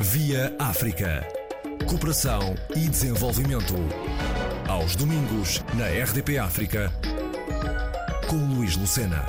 Via África. Cooperação e desenvolvimento. Aos domingos, na RDP África, com Luís Lucena.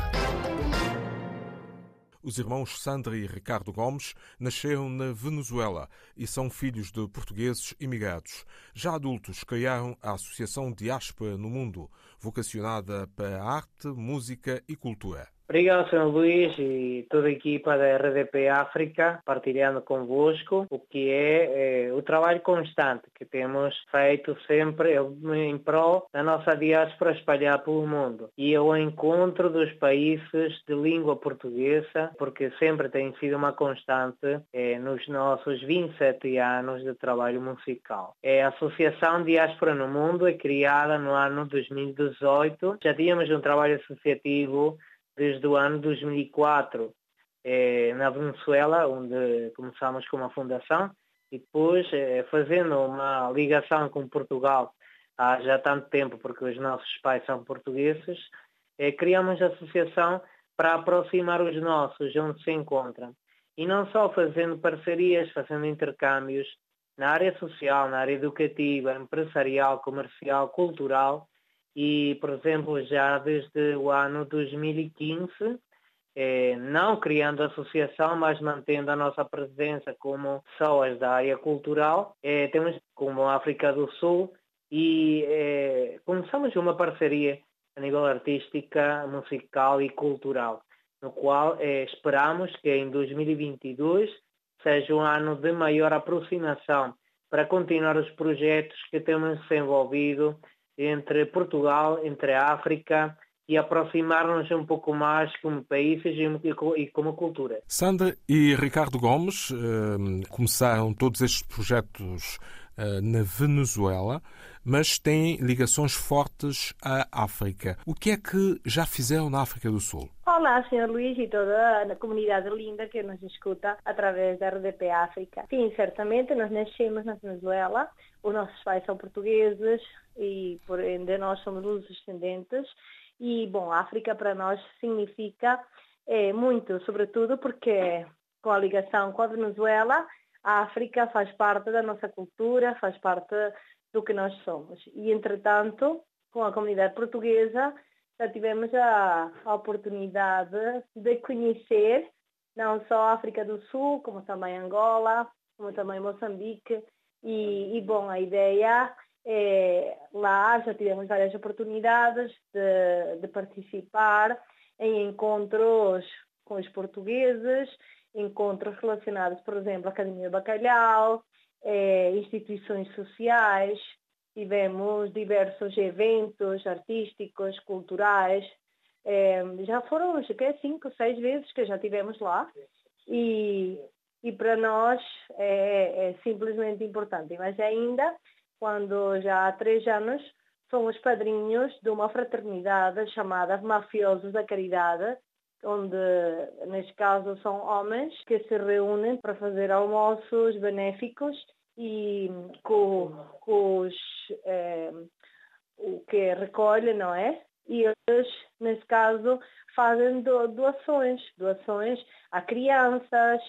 Os irmãos Sandra e Ricardo Gomes nasceram na Venezuela e são filhos de portugueses imigrados. Já adultos, criaram a Associação Diáspora no Mundo, vocacionada para arte, música e cultura. Obrigado, Sr. Luís e toda a equipa da RDP África, partilhando convosco o que é, é, o trabalho constante que temos feito sempre em prol da nossa diáspora espalhar pelo mundo e ao encontro dos países de língua portuguesa, porque sempre tem sido uma constante é, nos nossos 27 anos de trabalho musical. É a Associação Diáspora no Mundo é criada no ano 2018. Já tínhamos um trabalho associativo desde o ano 2004 eh, na Venezuela, onde começamos com uma fundação, e depois eh, fazendo uma ligação com Portugal há já tanto tempo, porque os nossos pais são portugueses, eh, criamos a associação para aproximar os nossos onde se encontram. E não só fazendo parcerias, fazendo intercâmbios na área social, na área educativa, empresarial, comercial, cultural, e, por exemplo, já desde o ano 2015, eh, não criando associação, mas mantendo a nossa presença como pessoas da área cultural, eh, temos como África do Sul e eh, começamos uma parceria a nível artística, musical e cultural, no qual eh, esperamos que em 2022 seja um ano de maior aproximação para continuar os projetos que temos desenvolvido entre Portugal, entre a África e aproximar-nos um pouco mais como países e como cultura. Sandra e Ricardo Gomes eh, começaram todos estes projetos eh, na Venezuela, mas têm ligações fortes à África. O que é que já fizeram na África do Sul? Olá, Sr. Luís e toda a comunidade linda que nos escuta através da RDP África. Sim, certamente, nós nascemos na Venezuela, os nossos pais são portugueses e por ende nós somos os descendentes e, bom, África para nós significa é, muito, sobretudo porque com a ligação com a Venezuela, a África faz parte da nossa cultura, faz parte do que nós somos. E, entretanto, com a comunidade portuguesa, já tivemos a, a oportunidade de conhecer não só a África do Sul, como também Angola, como também Moçambique. E, e bom, a ideia é, lá já tivemos várias oportunidades de, de participar em encontros com os portugueses, encontros relacionados, por exemplo, à Academia Bacalhau, é, instituições sociais, tivemos diversos eventos artísticos, culturais, é, já foram acho que é cinco, seis vezes que já tivemos lá. E, e para nós é, é simplesmente importante, mas ainda quando já há três anos somos padrinhos de uma fraternidade chamada Mafiosos da Caridade, onde, neste caso, são homens que se reúnem para fazer almoços benéficos e com, os, é, o que recolhe, não é? E eles, nesse caso, fazem doações, doações a crianças,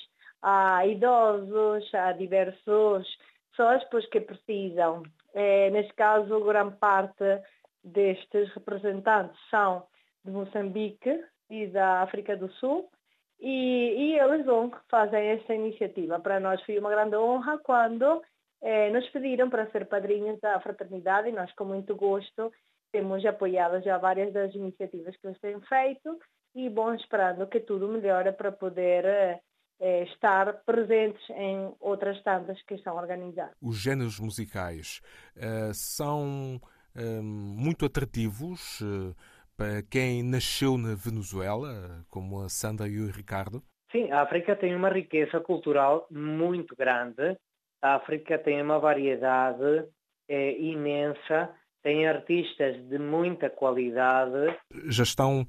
a idosos, a diversos pessoas pois, que precisam. É, neste caso, grande parte destes representantes são de Moçambique e da África do Sul e, e eles vão fazem esta iniciativa. Para nós foi uma grande honra quando é, nos pediram para ser padrinhos da fraternidade e nós com muito gosto temos apoiado já várias das iniciativas que eles têm feito e bom esperando que tudo melhore para poder é, é, estar presentes em outras tantas que estão organizadas. Os géneros musicais uh, são uh, muito atrativos uh, para quem nasceu na Venezuela, como a Sandra e o Ricardo? Sim, a África tem uma riqueza cultural muito grande. A África tem uma variedade imensa, tem artistas de muita qualidade. Já estão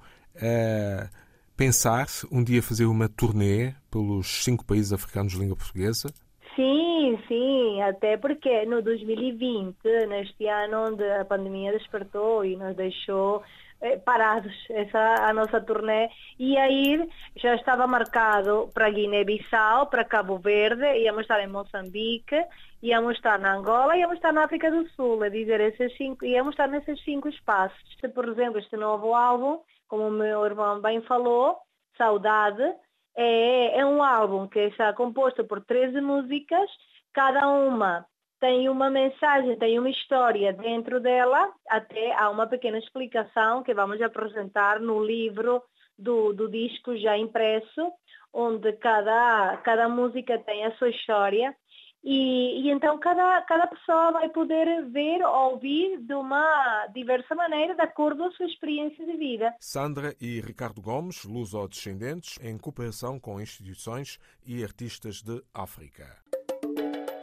pensar um dia fazer uma turnê pelos cinco países africanos de língua portuguesa? Sim, sim, até porque no 2020, neste ano onde a pandemia despertou e nos deixou eh, parados essa a nossa turnê e aí já estava marcado para Guiné-Bissau, para Cabo Verde, íamos estar em Moçambique, íamos estar na Angola, íamos estar na África do Sul, a dizer esses cinco, íamos estar nesses cinco espaços. Por exemplo, este novo álbum, como o meu irmão bem falou, Saudade, é, é um álbum que está composto por 13 músicas, cada uma tem uma mensagem, tem uma história dentro dela, até há uma pequena explicação que vamos apresentar no livro do, do disco já impresso, onde cada, cada música tem a sua história. E, e, então cada, cada pessoa vai poder ver ou ouvir de uma diversa maneira, de acordo com a sua experiência de vida. Sandra e Ricardo Gomes, luso-descendentes, em cooperação com instituições e artistas de África.